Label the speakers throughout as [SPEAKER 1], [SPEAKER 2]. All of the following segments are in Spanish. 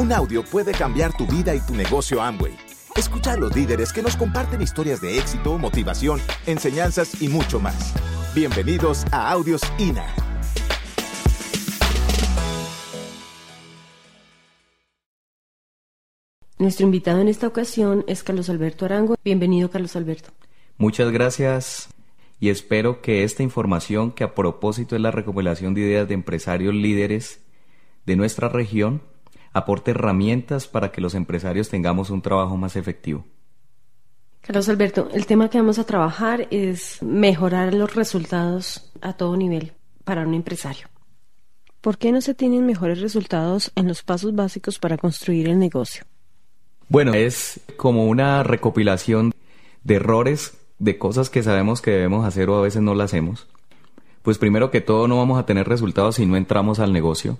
[SPEAKER 1] Un audio puede cambiar tu vida y tu negocio Amway. Escucha a los líderes que nos comparten historias de éxito, motivación, enseñanzas y mucho más. Bienvenidos a Audios INA.
[SPEAKER 2] Nuestro invitado en esta ocasión es Carlos Alberto Arango. Bienvenido, Carlos Alberto.
[SPEAKER 3] Muchas gracias y espero que esta información, que a propósito es la recopilación de ideas de empresarios líderes de nuestra región, aporte herramientas para que los empresarios tengamos un trabajo más efectivo.
[SPEAKER 2] Carlos Alberto, el tema que vamos a trabajar es mejorar los resultados a todo nivel para un empresario. ¿Por qué no se tienen mejores resultados en los pasos básicos para construir el negocio?
[SPEAKER 3] Bueno, es como una recopilación de errores, de cosas que sabemos que debemos hacer o a veces no las hacemos. Pues primero que todo no vamos a tener resultados si no entramos al negocio.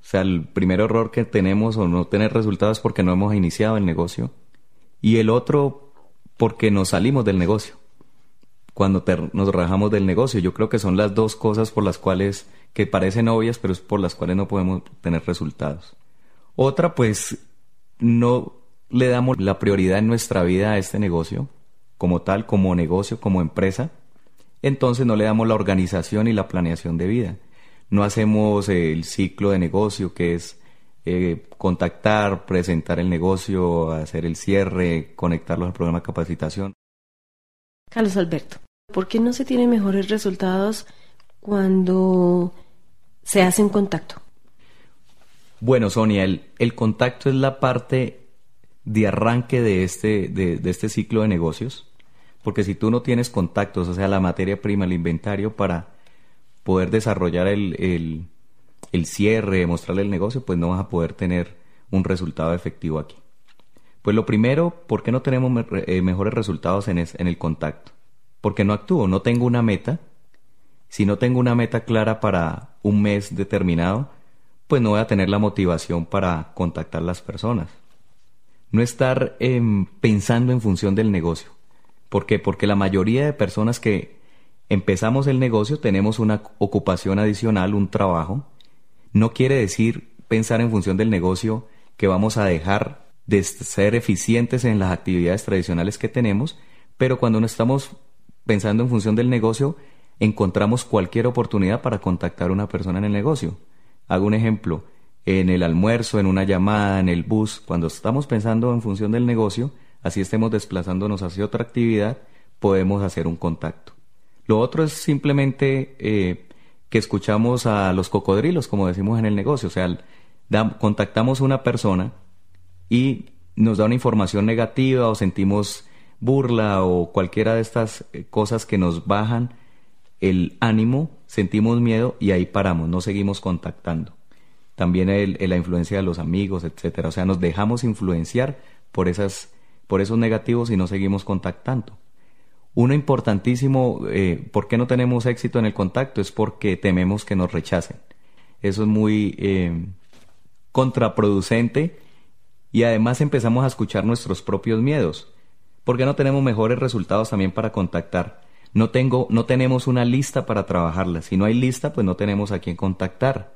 [SPEAKER 3] O sea, el primer error que tenemos o no tener resultados es porque no hemos iniciado el negocio. Y el otro porque nos salimos del negocio. Cuando nos rajamos del negocio. Yo creo que son las dos cosas por las cuales, que parecen obvias, pero es por las cuales no podemos tener resultados. Otra, pues, no le damos la prioridad en nuestra vida a este negocio, como tal, como negocio, como empresa, entonces no le damos la organización y la planeación de vida. No hacemos el ciclo de negocio que es eh, contactar, presentar el negocio, hacer el cierre, conectarlos al programa de capacitación.
[SPEAKER 2] Carlos Alberto, ¿por qué no se tienen mejores resultados cuando se hace un contacto?
[SPEAKER 3] Bueno, Sonia, el, el contacto es la parte de arranque de este, de, este ciclo de negocios, porque si tú no tienes contactos, o sea, la materia prima, el inventario para poder desarrollar el, el, cierre, mostrarle el negocio, pues no vas a poder tener un resultado efectivo aquí. Pues lo primero, ¿por qué no tenemos eh, mejores resultados en, en el contacto? Porque no actúo, no tengo una meta. Si no tengo una meta clara para un mes determinado, pues no voy a tener la motivación para contactar las personas no estar em, pensando en función del negocio. ¿Por qué? Porque la mayoría de personas que empezamos el negocio tenemos una ocupación adicional, un trabajo. No quiere decir pensar en función del negocio que vamos a dejar de ser eficientes en las actividades tradicionales que tenemos, pero cuando no estamos pensando en función del negocio, encontramos cualquier oportunidad para contactar a una persona en el negocio. Hago un ejemplo en el almuerzo, en una llamada, en el bus, cuando estamos pensando en función del negocio, así estemos desplazándonos hacia otra actividad, podemos hacer un contacto. Lo otro es simplemente eh, que escuchamos a los cocodrilos, como decimos en el negocio, o sea, contactamos a una persona y nos da una información negativa o sentimos burla o cualquiera de estas eh, cosas que nos bajan el ánimo, sentimos miedo y ahí paramos, no seguimos contactando también el, la influencia de los amigos, etcétera. O sea, nos dejamos influenciar por esas, por esos negativos y no seguimos contactando. Uno importantísimo, eh, ¿por qué no tenemos éxito en el contacto? Es porque tememos que nos rechacen. Eso es muy eh, contraproducente y además empezamos a escuchar nuestros propios miedos. ¿Por qué no tenemos mejores resultados también para contactar? No, tengo, no tenemos una lista para trabajarla. Si no hay lista, pues no tenemos a quién contactar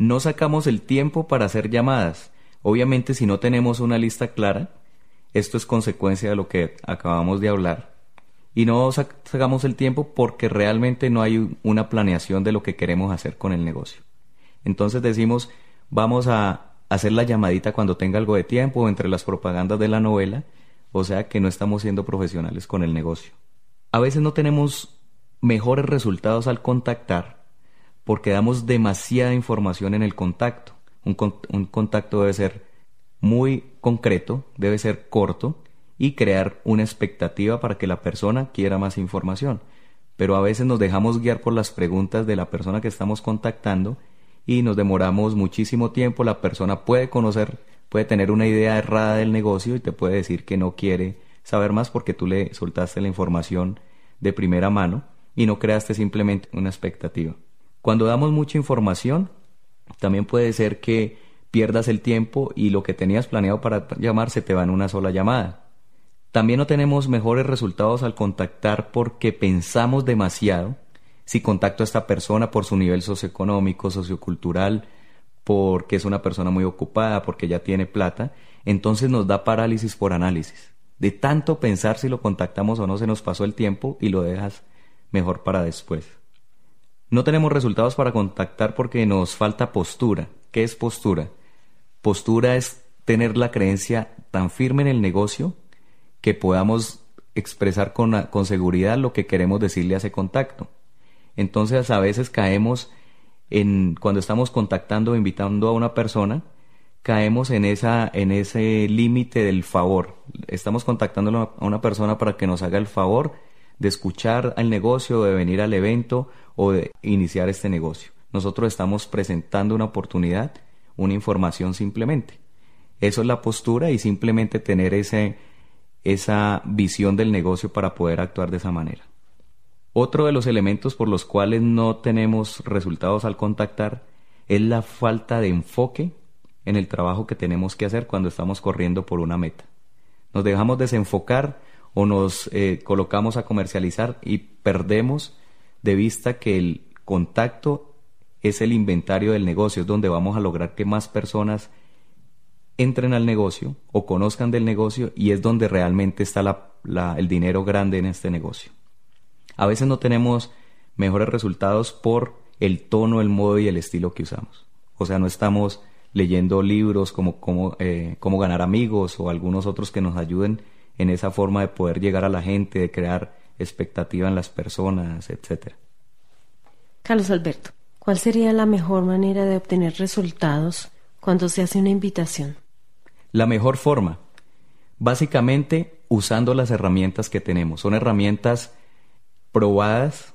[SPEAKER 3] no sacamos el tiempo para hacer llamadas. Obviamente si no tenemos una lista clara, esto es consecuencia de lo que acabamos de hablar. Y no sacamos el tiempo porque realmente no hay una planeación de lo que queremos hacer con el negocio. Entonces decimos, vamos a hacer la llamadita cuando tenga algo de tiempo entre las propagandas de la novela, o sea que no estamos siendo profesionales con el negocio. A veces no tenemos mejores resultados al contactar porque damos demasiada información en el contacto. Un, contacto debe ser muy concreto, debe ser corto y crear una expectativa para que la persona quiera más información. Pero a veces nos dejamos guiar por las preguntas de la persona que estamos contactando y nos demoramos muchísimo tiempo. La persona puede conocer, puede tener una idea errada del negocio y te puede decir que no quiere saber más porque tú le soltaste la información de primera mano y no creaste simplemente una expectativa. Cuando damos mucha información, también puede ser que pierdas el tiempo y lo que tenías planeado para llamar se te va en una sola llamada. También no tenemos mejores resultados al contactar porque pensamos demasiado. Si contacto a esta persona por su nivel socioeconómico, sociocultural, porque es una persona muy ocupada, porque ya tiene plata, entonces nos da parálisis por análisis. De tanto pensar si lo contactamos o no, se nos pasó el tiempo y lo dejas mejor para después. No tenemos resultados para contactar porque nos falta postura. ¿Qué es postura? Postura es tener la creencia tan firme en el negocio que podamos expresar con, con seguridad lo que queremos decirle a ese contacto. Entonces a veces caemos en cuando estamos contactando o invitando a una persona, caemos en esa en ese límite del favor. Estamos contactando a una persona para que nos haga el favor de escuchar al negocio, de venir al evento o de iniciar este negocio. Nosotros estamos presentando una oportunidad, una información simplemente. Eso es la postura y simplemente tener ese, esa visión del negocio para poder actuar de esa manera. Otro de los elementos por los cuales no tenemos resultados al contactar es la falta de enfoque en el trabajo que tenemos que hacer cuando estamos corriendo por una meta. Nos dejamos desenfocar o nos eh, colocamos a comercializar y perdemos de vista que el contacto es el inventario del negocio, es donde vamos a lograr que más personas entren al negocio o conozcan del negocio y es donde realmente está el dinero grande en este negocio. A veces no tenemos mejores resultados por el tono, el modo y el estilo que usamos. O sea, no estamos leyendo libros como cómo, eh, ganar amigos o algunos otros que nos ayuden en esa forma de poder llegar a la gente, de crear expectativa en las personas, etc.
[SPEAKER 2] Carlos Alberto, ¿cuál sería la mejor manera de obtener resultados cuando se hace una invitación?
[SPEAKER 3] La mejor forma, básicamente usando las herramientas que tenemos. Son herramientas probadas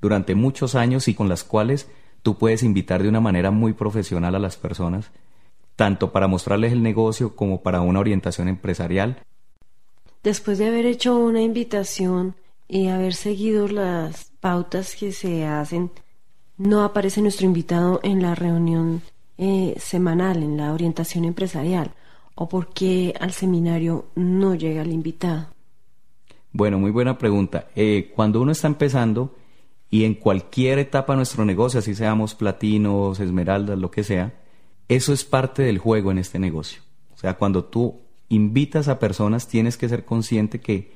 [SPEAKER 3] durante muchos años y con las cuales tú puedes invitar de una manera muy profesional a las personas, tanto para mostrarles el negocio como para una orientación empresarial.
[SPEAKER 2] Después de haber hecho una invitación y haber seguido las pautas que se hacen, no aparece nuestro invitado en la reunión eh, semanal, en la orientación empresarial, o por qué al seminario no llega el invitado.
[SPEAKER 3] Bueno, muy buena pregunta. Eh, cuando uno está empezando y en cualquier etapa de nuestro negocio, así seamos platinos, esmeraldas, lo que sea, eso es parte del juego en este negocio. O sea, cuando tú invitas a personas, tienes que ser consciente que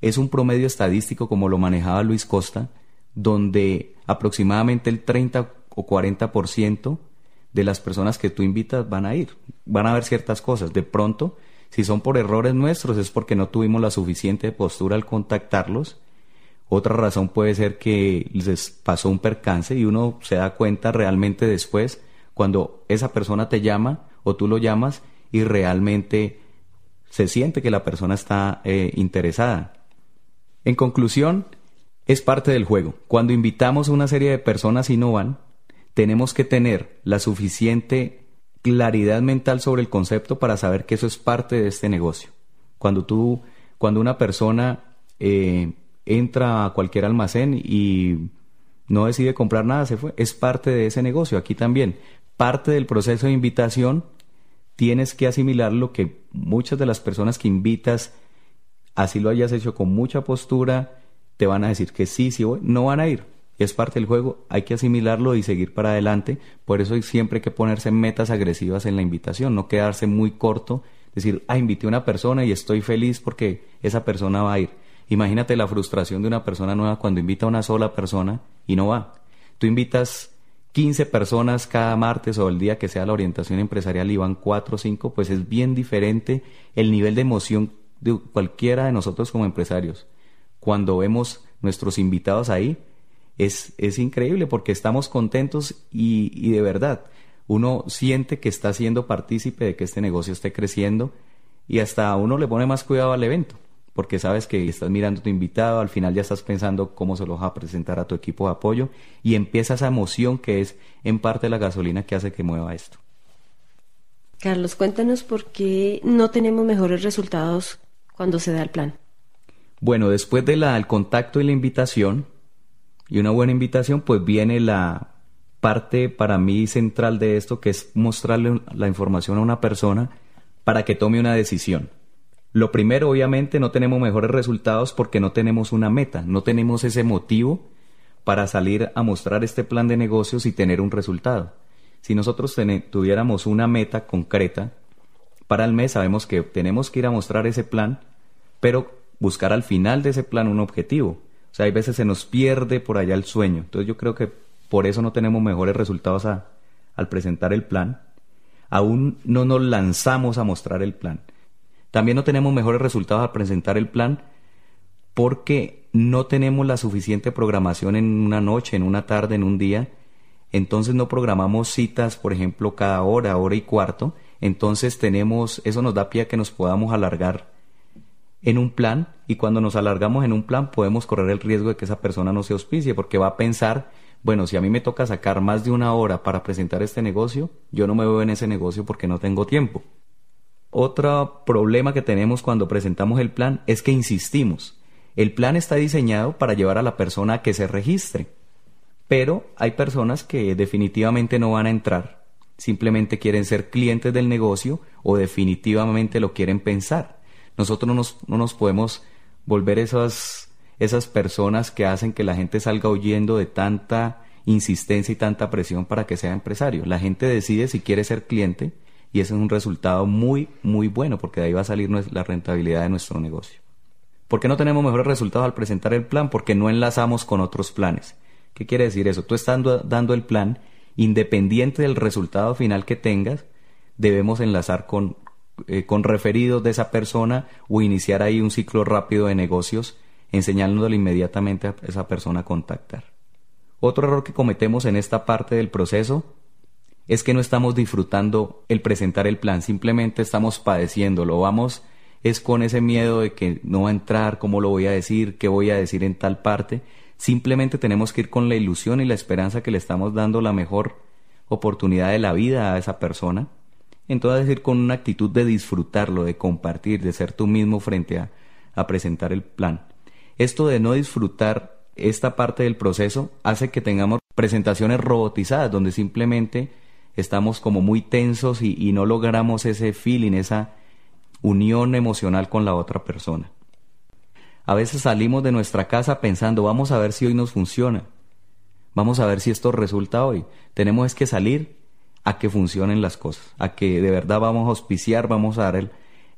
[SPEAKER 3] es un promedio estadístico como lo manejaba Luis Costa, donde aproximadamente el 30 o 40% de las personas que tú invitas van a ir, van a ver ciertas cosas. De pronto, si son por errores nuestros, es porque no tuvimos la suficiente postura al contactarlos. Otra razón puede ser que les pasó un percance y uno se da cuenta realmente después cuando esa persona te llama o tú lo llamas y realmente se siente que la persona está eh, interesada. En conclusión, es parte del juego. Cuando invitamos a una serie de personas y no van, tenemos que tener la suficiente claridad mental sobre el concepto para saber que eso es parte de este negocio. Cuando tú, cuando una persona eh, entra a cualquier almacén y no decide comprar nada, se fue, es parte de ese negocio. Aquí también, parte del proceso de invitación, tienes que asimilar lo que muchas de las personas que invitas, así lo hayas hecho con mucha postura, te van a decir que sí, sí, no van a ir es parte del juego, hay que asimilarlo y seguir para adelante. Por eso siempre hay que ponerse metas agresivas en la invitación, no quedarse muy corto, decir, ah, invité a una persona y estoy feliz porque esa persona va a ir. Imagínate la frustración de una persona nueva cuando invita a una sola persona y no va. Tú invitas 15 personas cada martes o el día que sea la orientación empresarial y van 4 o 5, pues es bien diferente el nivel de emoción de cualquiera de nosotros como empresarios. Cuando vemos nuestros invitados ahí, es, es increíble porque estamos contentos y, y de verdad uno siente que está siendo partícipe de que este negocio esté creciendo y hasta uno le pone más cuidado al evento porque sabes que estás mirando a tu invitado, al final ya estás pensando cómo se lo vas a presentar a tu equipo de apoyo y empieza esa emoción que es en parte la gasolina que hace que mueva esto.
[SPEAKER 2] Carlos, cuéntanos por qué no tenemos mejores resultados cuando se da el plan.
[SPEAKER 3] Bueno, después del contacto y la invitación, y una buena invitación, pues viene la parte para mí central de esto, que es mostrarle la información a una persona para que tome una decisión. Lo primero, obviamente, no tenemos mejores resultados porque no tenemos una meta, no tenemos ese motivo para salir a mostrar este plan de negocios y tener un resultado. Si nosotros tuviéramos una meta concreta para el mes, sabemos que tenemos que ir a mostrar ese plan, pero buscar al final de ese plan un objetivo. O sea, hay veces se nos pierde por allá el sueño. Entonces yo creo que por eso no tenemos mejores resultados al presentar el plan. Aún no nos lanzamos a mostrar el plan. También no tenemos mejores resultados al presentar el plan porque no tenemos la suficiente programación en una noche, en una tarde, en un día. Entonces no programamos citas, por ejemplo, cada hora, hora y cuarto. Entonces tenemos, eso nos da pie a que nos podamos alargar en un plan y cuando nos alargamos en un plan podemos correr el riesgo de que esa persona no se auspicie porque va a pensar, bueno, si a mí me toca sacar más de una hora para presentar este negocio, yo no me veo en ese negocio porque no tengo tiempo. Otro problema que tenemos cuando presentamos el plan es que insistimos. El plan está diseñado para llevar a la persona a que se registre, pero hay personas que definitivamente no van a entrar, simplemente quieren ser clientes del negocio o definitivamente lo quieren pensar. Nosotros no nos, no nos podemos volver esas, esas personas que hacen que la gente salga huyendo de tanta insistencia y tanta presión para que sea empresario. La gente decide si quiere ser cliente y ese es un resultado muy, muy bueno porque de ahí va a salir la rentabilidad de nuestro negocio. ¿Por qué no tenemos mejores resultados al presentar el plan? Porque no enlazamos con otros planes. ¿Qué quiere decir eso? Tú estando dando el plan, independiente del resultado final que tengas, debemos enlazar con, eh, con referidos de esa persona o iniciar ahí un ciclo rápido de negocios enseñándole inmediatamente a esa persona a contactar. Otro error que cometemos en esta parte del proceso es que no estamos disfrutando el presentar el plan, simplemente estamos padeciéndolo, vamos es con ese miedo de que no va a entrar, cómo lo voy a decir, qué voy a decir en tal parte, simplemente tenemos que ir con la ilusión y la esperanza que le estamos dando la mejor oportunidad de la vida a esa persona entonces ir con una actitud de disfrutarlo, de compartir, de ser tú mismo frente a, a presentar el plan. Esto de no disfrutar esta parte del proceso hace que tengamos presentaciones robotizadas, donde simplemente estamos como muy tensos y, y, no logramos ese feeling, esa unión emocional con la otra persona. A veces salimos de nuestra casa pensando, vamos a ver si hoy nos funciona, vamos a ver si esto resulta hoy. Tenemos que salir a que funcionen las cosas, a que de verdad vamos a auspiciar, vamos a dar el,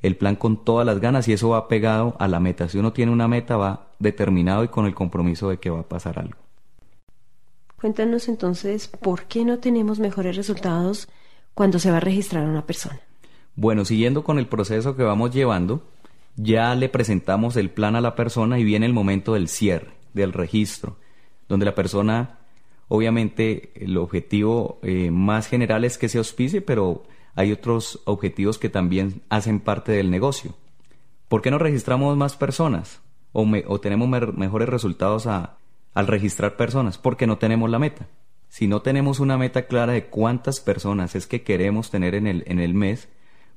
[SPEAKER 3] el plan con todas las ganas y eso va pegado a la meta. Si uno tiene una meta, va determinado y con el compromiso de que va a pasar algo.
[SPEAKER 2] Cuéntanos entonces, ¿por qué no tenemos mejores resultados cuando se va a registrar a una persona?
[SPEAKER 3] Bueno, siguiendo con el proceso que vamos llevando, ya le presentamos el plan a la persona y viene el momento del cierre, del registro, donde la persona Obviamente el objetivo eh, más general es que se auspicie, pero hay otros objetivos que también hacen parte del negocio. ¿Por qué no registramos más personas o, tenemos mejores resultados al registrar personas? Porque no tenemos la meta. Si no tenemos una meta clara de cuántas personas es que queremos tener en el, en el mes,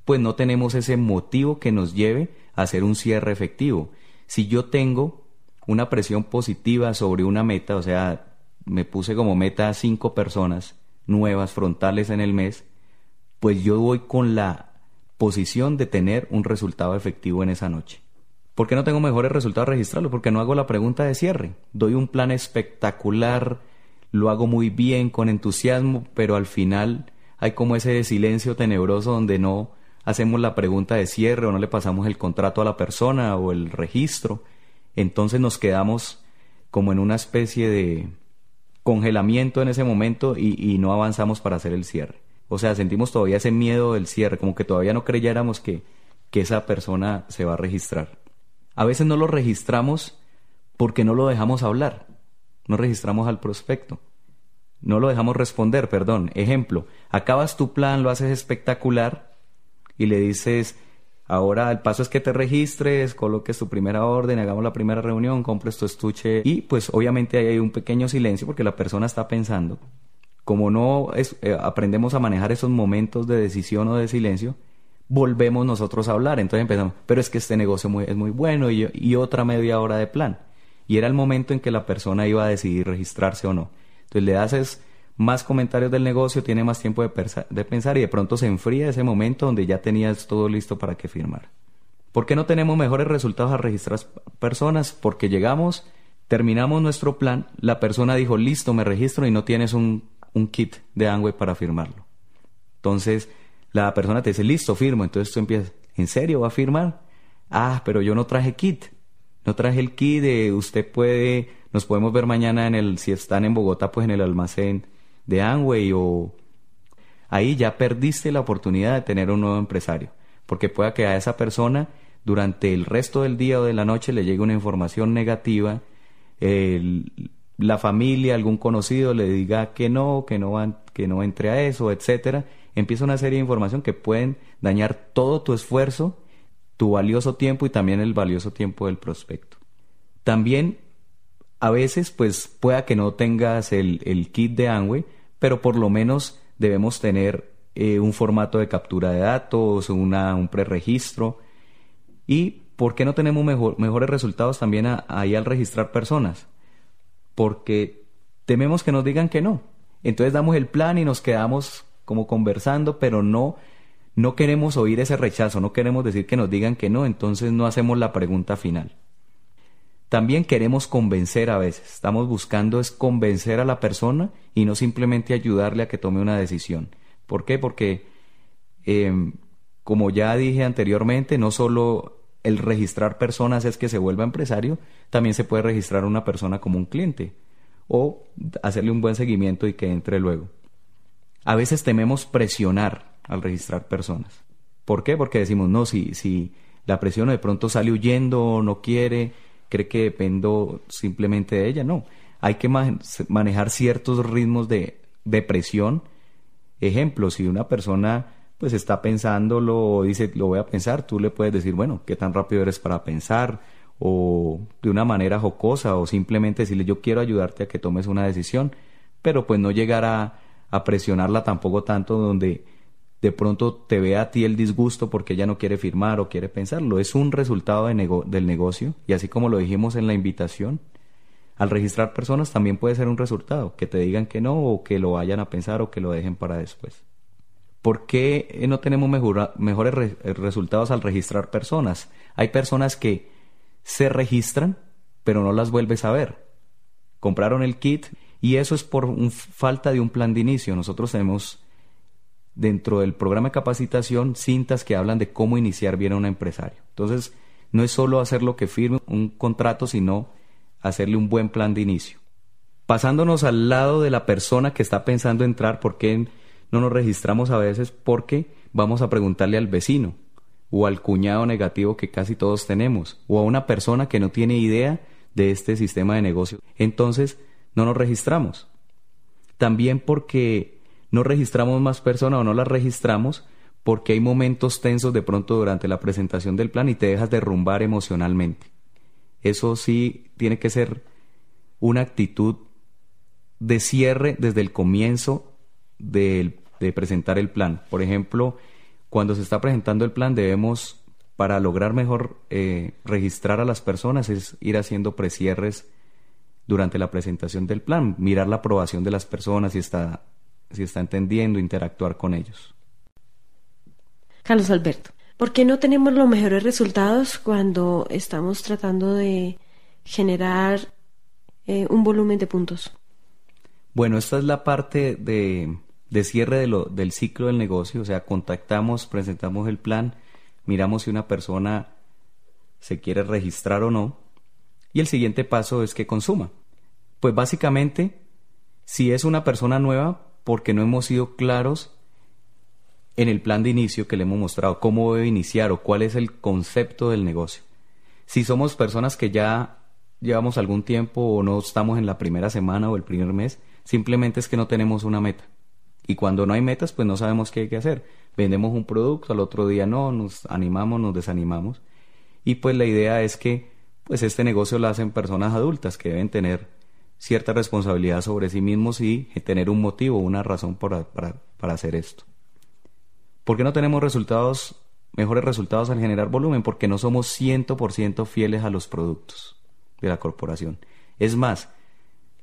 [SPEAKER 3] pues no tenemos ese motivo que nos lleve a hacer un cierre efectivo. Si yo tengo una presión positiva sobre una meta, o sea, me puse como meta cinco personas nuevas frontales en el mes, pues yo voy con la posición de tener un resultado efectivo en esa noche. ¿Por qué no tengo mejores resultados registrarlo? Porque no hago la pregunta de cierre. Doy un plan espectacular, lo hago muy bien, con entusiasmo, pero al final hay como ese silencio tenebroso donde no hacemos la pregunta de cierre o no le pasamos el contrato a la persona o el registro. Entonces nos quedamos como en una especie de, congelamiento en ese momento y, no avanzamos para hacer el cierre. O sea, sentimos todavía ese miedo del cierre, como que todavía no creyéramos que, que esa persona se va a registrar. A veces no lo registramos porque no lo dejamos hablar, no registramos al prospecto, no lo dejamos responder, perdón. Ejemplo, acabas tu plan, lo haces espectacular y le dices, Ahora el paso es que te registres, coloques tu primera orden, hagamos la primera reunión, compres tu estuche y pues obviamente hay un pequeño silencio porque la persona está pensando. Como no eh, aprendemos a manejar esos momentos de decisión o de silencio, volvemos nosotros a hablar. Entonces empezamos, pero es que este negocio es muy bueno y otra media hora de plan. Y era el momento en que la persona iba a decidir registrarse o no. Entonces le haces más comentarios del negocio, tiene más tiempo de, pensar y de pronto se enfría ese momento donde ya tenías todo listo para que firmar. ¿Por qué no tenemos mejores resultados a registrar personas? Porque llegamos, terminamos nuestro plan, la persona dijo, listo, me registro y no tienes un, kit de Amway para firmarlo. Entonces, la persona te dice, listo, firmo. Entonces tú empiezas, ¿en serio va a firmar? Ah, pero yo no traje kit. No traje el kit de usted puede, nos podemos ver mañana en el, si están en Bogotá, pues en el almacén de Amway o ahí ya perdiste la oportunidad de tener un nuevo empresario. Porque pueda que a esa persona durante el resto del día o de la noche le llegue una información negativa, la familia, algún conocido le diga que no, que no, que no entre a eso, etcétera, empieza una serie de información que pueden dañar todo tu esfuerzo, tu valioso tiempo y también el valioso tiempo del prospecto. También a veces pues pueda que no tengas el, kit de Amway, pero por lo menos debemos tener eh, un formato de captura de datos, una, un preregistro y ¿por qué no tenemos mejores resultados también ahí al registrar personas? Porque tememos que nos digan que no. Entonces damos el plan y nos quedamos como conversando, pero no, no queremos oír ese rechazo, no queremos decir que nos digan que no, entonces no hacemos la pregunta final. También queremos convencer a veces, estamos buscando es convencer a la persona y no simplemente ayudarle a que tome una decisión. ¿Por qué? Porque, em, como ya dije anteriormente, no solo el registrar personas es que se vuelva empresario, también se puede registrar una persona como un cliente o hacerle un buen seguimiento y que entre luego. A veces tememos presionar al registrar personas. ¿Por qué? Porque decimos, no, si, si la presión de pronto sale huyendo, no quiere, cree que dependo simplemente de ella. No, hay que manejar ciertos ritmos de, de presión. Ejemplo, si una persona pues está pensándolo o dice lo voy a pensar, tú le puedes decir, bueno, ¿qué tan rápido eres para pensar? O de una manera jocosa o simplemente decirle yo quiero ayudarte a que tomes una decisión, pero pues no llegar a presionarla tampoco tanto donde de pronto te vea a ti el disgusto porque ella no quiere firmar o quiere pensarlo. Es un resultado del negocio y así como lo dijimos en la invitación, al registrar personas también puede ser un resultado, que te digan que no o que lo vayan a pensar o que lo dejen para después. ¿Por qué no tenemos mejores resultados al registrar personas? Hay personas que se registran pero no las vuelves a ver. Compraron el kit y eso es por falta de un plan de inicio. Nosotros tenemos dentro del programa de capacitación cintas que hablan de cómo iniciar bien a un empresario. Entonces, no es solo hacer lo que firme un contrato, sino hacerle un buen plan de inicio. Pasándonos al lado de la persona que está pensando entrar, ¿por qué no nos registramos a veces? Porque vamos a preguntarle al vecino o al cuñado negativo que casi todos tenemos o a una persona que no tiene idea de este sistema de negocio. Entonces, no nos registramos. También porque no registramos más personas o no las registramos porque hay momentos tensos de pronto durante la presentación del plan y te dejas derrumbar emocionalmente. Eso sí tiene que ser una actitud de cierre desde el comienzo de, presentar el plan. Por ejemplo, cuando se está presentando el plan debemos, para lograr mejor eh, registrar a las personas, es ir haciendo precierres durante la presentación del plan, mirar la aprobación de las personas, si está, si está entendiendo, interactuar con ellos.
[SPEAKER 2] Carlos Alberto, ¿por qué no tenemos los mejores resultados cuando estamos tratando de generar eh, un volumen de puntos?
[SPEAKER 3] Bueno, esta es la parte de, de cierre de lo, del ciclo del negocio, o sea, contactamos, presentamos el plan, miramos si una persona se quiere registrar o no, y el siguiente paso es que consuma. Pues básicamente, si es una persona nueva, porque no hemos sido claros en el plan de inicio que le hemos mostrado, cómo debe iniciar o cuál es el concepto del negocio. Si somos personas que ya llevamos algún tiempo o no estamos en la primera semana o el primer mes, simplemente es que no tenemos una meta. Y cuando no hay metas, pues no sabemos qué hay que hacer. Vendemos un producto, al otro día no, nos animamos, nos desanimamos. Y pues la idea es que pues este negocio lo hacen personas adultas que deben tener cierta responsabilidad sobre sí mismos y tener un motivo, una razón para, para, hacer esto. ¿Por qué no tenemos resultados, mejores resultados al generar volumen? Porque no somos 100% fieles a los productos de la corporación. Es más,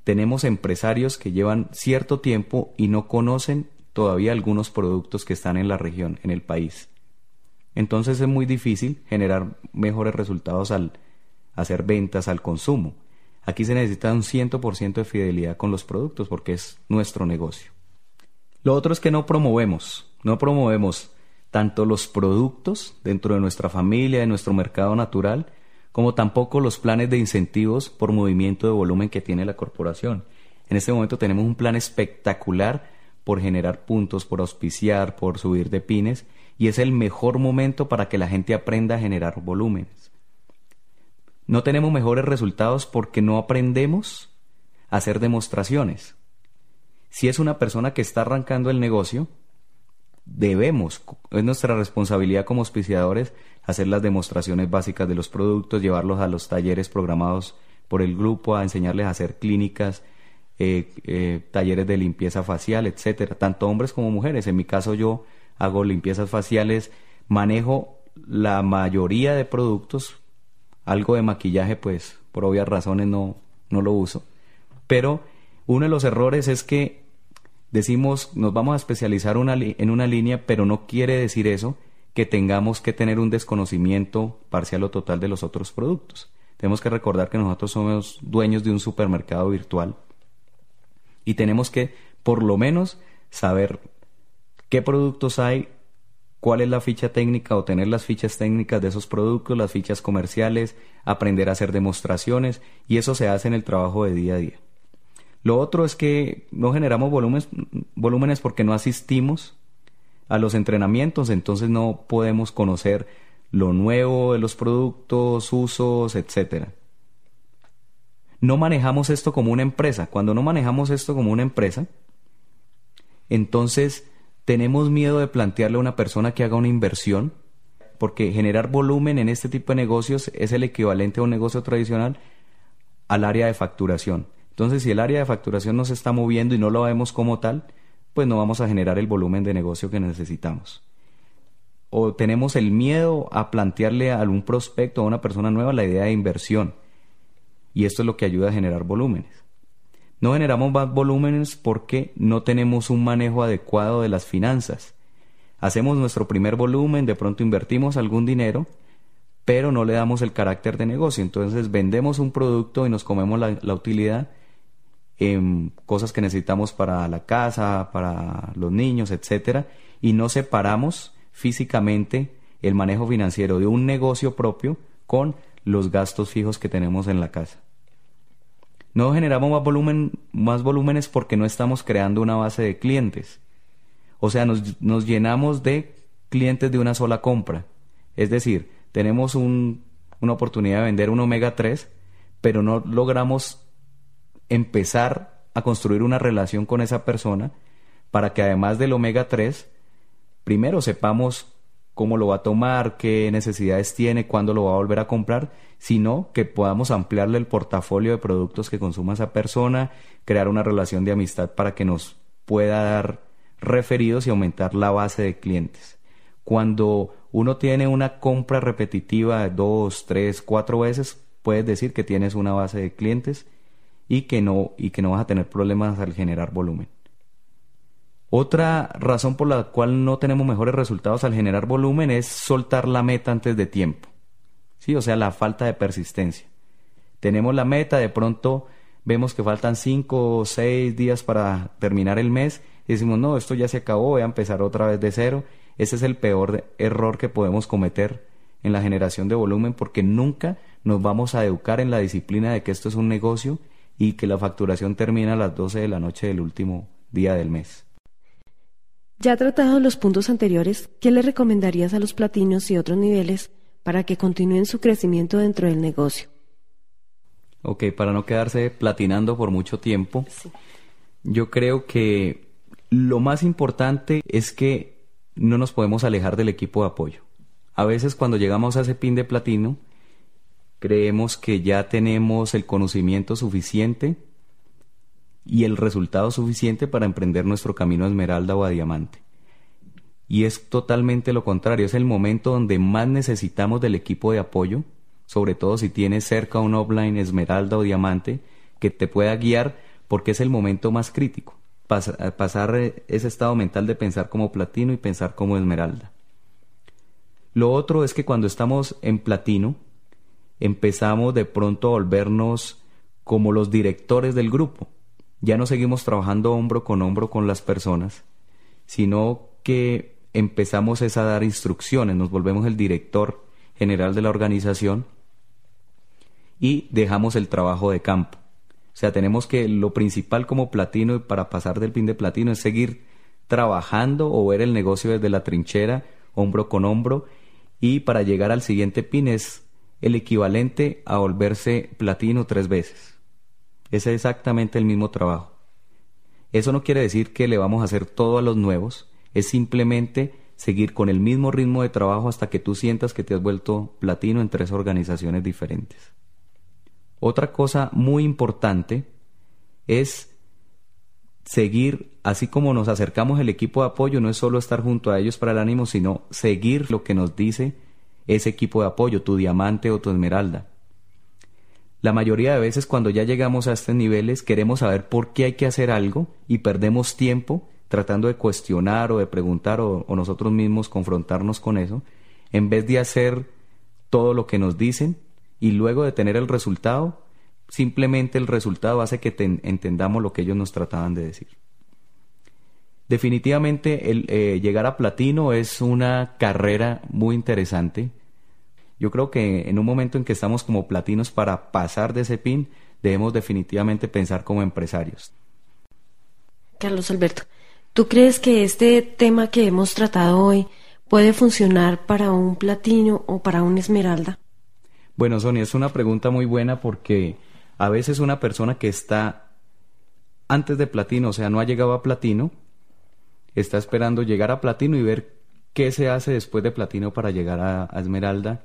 [SPEAKER 3] tenemos empresarios que llevan cierto tiempo y no conocen todavía algunos productos que están en la región, en el país. Entonces es muy difícil generar mejores resultados al hacer ventas al consumo. Aquí se necesita un 100% de fidelidad con los productos porque es nuestro negocio. Lo otro es que no promovemos, no promovemos tanto los productos dentro de nuestra familia, de nuestro mercado natural, como tampoco los planes de incentivos por movimiento de volumen que tiene la corporación. En este momento tenemos un plan espectacular por generar puntos, por auspiciar, por subir de pines, y es el mejor momento para que la gente aprenda a generar volúmenes. No tenemos mejores resultados porque no aprendemos a hacer demostraciones. Si es una persona que está arrancando el negocio, debemos, es nuestra responsabilidad como auspiciadores, hacer las demostraciones básicas de los productos, llevarlos a los talleres programados por el grupo, a enseñarles a hacer clínicas, eh, eh, talleres de limpieza facial, etcétera, tanto hombres como mujeres. En mi caso yo hago limpiezas faciales, manejo la mayoría de productos, algo de maquillaje pues por obvias razones no, no lo uso, pero uno de los errores es que decimos nos vamos a especializar en una línea, pero no quiere decir eso que tengamos que tener un desconocimiento parcial o total de los otros productos. Tenemos que recordar que nosotros somos dueños de un supermercado virtual y tenemos que por lo menos saber qué productos hay, cuál es la ficha técnica o tener las fichas técnicas de esos productos, las fichas comerciales, aprender a hacer demostraciones y eso se hace en el trabajo de día a día. Lo otro es que no generamos volúmenes, volúmenes porque no asistimos a los entrenamientos, entonces no podemos conocer lo nuevo de los productos, usos, etcétera no manejamos esto como una empresa. Cuando no manejamos esto como una empresa, entonces tenemos miedo de plantearle a una persona que haga una inversión, porque generar volumen en este tipo de negocios es el equivalente a un negocio tradicional al área de facturación. Entonces, si el área de facturación no se está moviendo y no lo vemos como tal, pues no vamos a generar el volumen de negocio que necesitamos. O tenemos el miedo a plantearle a algún prospecto a una persona nueva la idea de inversión y esto es lo que ayuda a generar volúmenes. No generamos más volúmenes porque no tenemos un manejo adecuado de las finanzas. Hacemos nuestro primer volumen, de pronto invertimos algún dinero, pero no le damos el carácter de negocio. Entonces vendemos un producto y nos comemos la, utilidad en cosas que necesitamos para la casa, para los niños, etcétera, y no separamos físicamente el manejo financiero de un negocio propio con los gastos fijos que tenemos en la casa. No generamos más, volúmenes porque no estamos creando una base de clientes. O sea, nos, llenamos de clientes de una sola compra. Es decir, tenemos un, una oportunidad de vender un omega 3, pero no logramos empezar a construir una relación con esa persona para que además del omega 3, primero sepamos cómo lo va a tomar, qué necesidades tiene, cuándo lo va a volver a comprar, sino que podamos ampliarle el portafolio de productos que consuma esa persona, crear una relación de amistad para que nos pueda dar referidos y aumentar la base de clientes. Cuando uno tiene una compra repetitiva de dos, tres, cuatro veces, puedes decir que tienes una base de clientes y que no, y que no vas a tener problemas al generar volumen. Otra razón por la cual no tenemos mejores resultados al generar volumen es soltar la meta antes de tiempo. ¿Sí? O sea, la falta de persistencia. Tenemos la meta, de pronto vemos que faltan cinco o seis días para terminar el mes y decimos, no, esto ya se acabó, voy a empezar otra vez de cero. Ese es el peor error que podemos cometer en la generación de volumen porque nunca nos vamos a educar en la disciplina de que esto es un negocio y que la facturación termina a las 12 de la noche del último día del mes.
[SPEAKER 2] Ya tratados los puntos anteriores, ¿qué le recomendarías a los platinos y otros niveles para que continúen su crecimiento dentro del negocio?
[SPEAKER 3] Ok, para no quedarse platinando por mucho tiempo, yo creo que lo más importante es que no nos podemos alejar del equipo de apoyo. A veces cuando llegamos a ese pin de platino, creemos que ya tenemos el conocimiento suficiente y el resultado suficiente para emprender nuestro camino a esmeralda o a diamante. Y es totalmente lo contrario, es el momento donde más necesitamos del equipo de apoyo, sobre todo si tienes cerca un offline esmeralda o diamante que te pueda guiar porque es el momento más crítico, pasar ese estado mental de pensar como platino y pensar como esmeralda. Lo otro es que cuando estamos en platino, empezamos de pronto a volvernos como los directores del grupo ya no seguimos trabajando hombro con hombro con las personas, sino que empezamos a dar instrucciones, nos volvemos el director general de la organización y dejamos el trabajo de campo. O sea, tenemos que lo principal como platino y para pasar del pin de platino es seguir trabajando o ver el negocio desde la trinchera, hombro con hombro, y para llegar al siguiente pin es el equivalente a volverse platino tres veces. Es exactamente el mismo trabajo. Eso no quiere decir que le vamos a hacer todo a los nuevos, es simplemente seguir con el mismo ritmo de trabajo hasta que tú sientas que te has vuelto platino en tres organizaciones diferentes. Otra cosa muy importante es seguir, así como nos acercamos el equipo de apoyo, no es solo estar junto a ellos para el ánimo, sino seguir lo que nos dice ese equipo de apoyo, tu diamante o tu esmeralda. La mayoría de veces cuando ya llegamos a estos niveles queremos saber por qué hay que hacer algo y perdemos tiempo tratando de cuestionar o de preguntar o, nosotros mismos confrontarnos con eso, en vez de hacer todo lo que nos dicen y luego de tener el resultado, simplemente el resultado hace que entendamos lo que ellos nos trataban de decir. Definitivamente el eh, llegar a platino es una carrera muy interesante. Yo creo que en un momento en que estamos como platinos para pasar de ese pin, debemos definitivamente pensar como empresarios.
[SPEAKER 2] Carlos Alberto, ¿tú crees que este tema que hemos tratado hoy puede funcionar para un platino o para un esmeralda?
[SPEAKER 3] Bueno, Sonia, es una pregunta muy buena porque a veces una persona que está antes de platino, o sea, no ha llegado a platino, está esperando llegar a platino y ver qué se hace después de platino para llegar a, esmeralda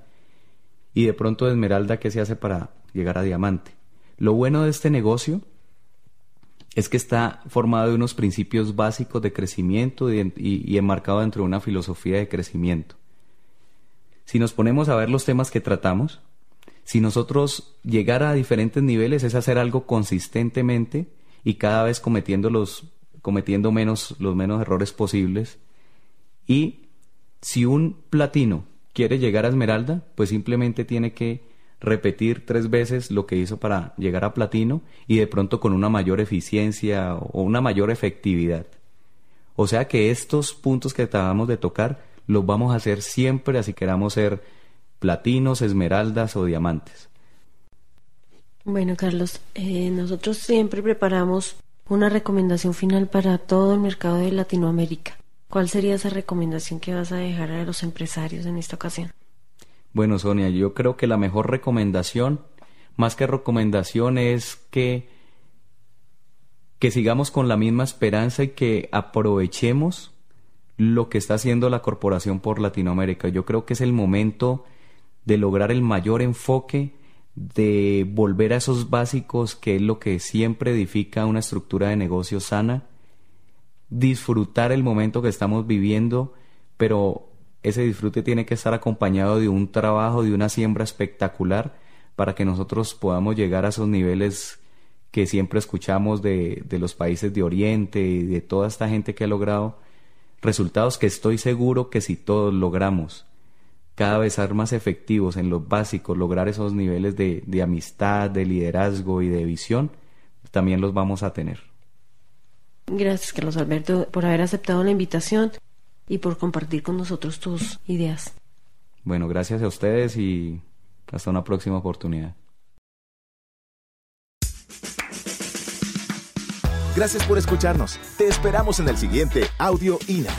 [SPEAKER 3] y de pronto de esmeralda qué se hace para llegar a diamante. Lo bueno de este negocio es que está formado de unos principios básicos de crecimiento y, y enmarcado dentro de una filosofía de crecimiento. Si nos ponemos a ver los temas que tratamos, si nosotros llegar a diferentes niveles es hacer algo consistentemente y cada vez cometiendo los cometiendo menos los menos errores posibles y si un platino quiere llegar a esmeralda, pues simplemente tiene que repetir tres veces lo que hizo para llegar a platino y de pronto con una mayor eficiencia o una mayor efectividad. O sea que estos puntos que acabamos de tocar los vamos a hacer siempre así queramos ser platinos, esmeraldas o diamantes.
[SPEAKER 2] Bueno, Carlos, eh, nosotros siempre preparamos una recomendación final para todo el mercado de Latinoamérica. ¿Cuál sería esa recomendación que vas a dejar a los empresarios en esta ocasión?
[SPEAKER 3] Bueno, Sonia, yo creo que la mejor recomendación, más que recomendación, es que, que sigamos con la misma esperanza y que aprovechemos lo que está haciendo la Corporación por Latinoamérica. Yo creo que es el momento de lograr el mayor enfoque, de volver a esos básicos que es lo que siempre edifica una estructura de negocio sana, disfrutar el momento que estamos viviendo, pero ese disfrute tiene que estar acompañado de un trabajo, de una siembra espectacular para que nosotros podamos llegar a esos niveles que siempre escuchamos de, de los países de Oriente y de toda esta gente que ha logrado resultados que estoy seguro que si todos logramos cada vez ser más efectivos en los básicos, lograr esos niveles de, de amistad, de liderazgo y de visión, también los vamos a tener.
[SPEAKER 2] Gracias, Carlos Alberto, por haber aceptado la invitación y por compartir con nosotros tus ideas.
[SPEAKER 3] Bueno, gracias a ustedes y hasta una próxima oportunidad.
[SPEAKER 1] Gracias por escucharnos. Te esperamos en el siguiente Audio INA.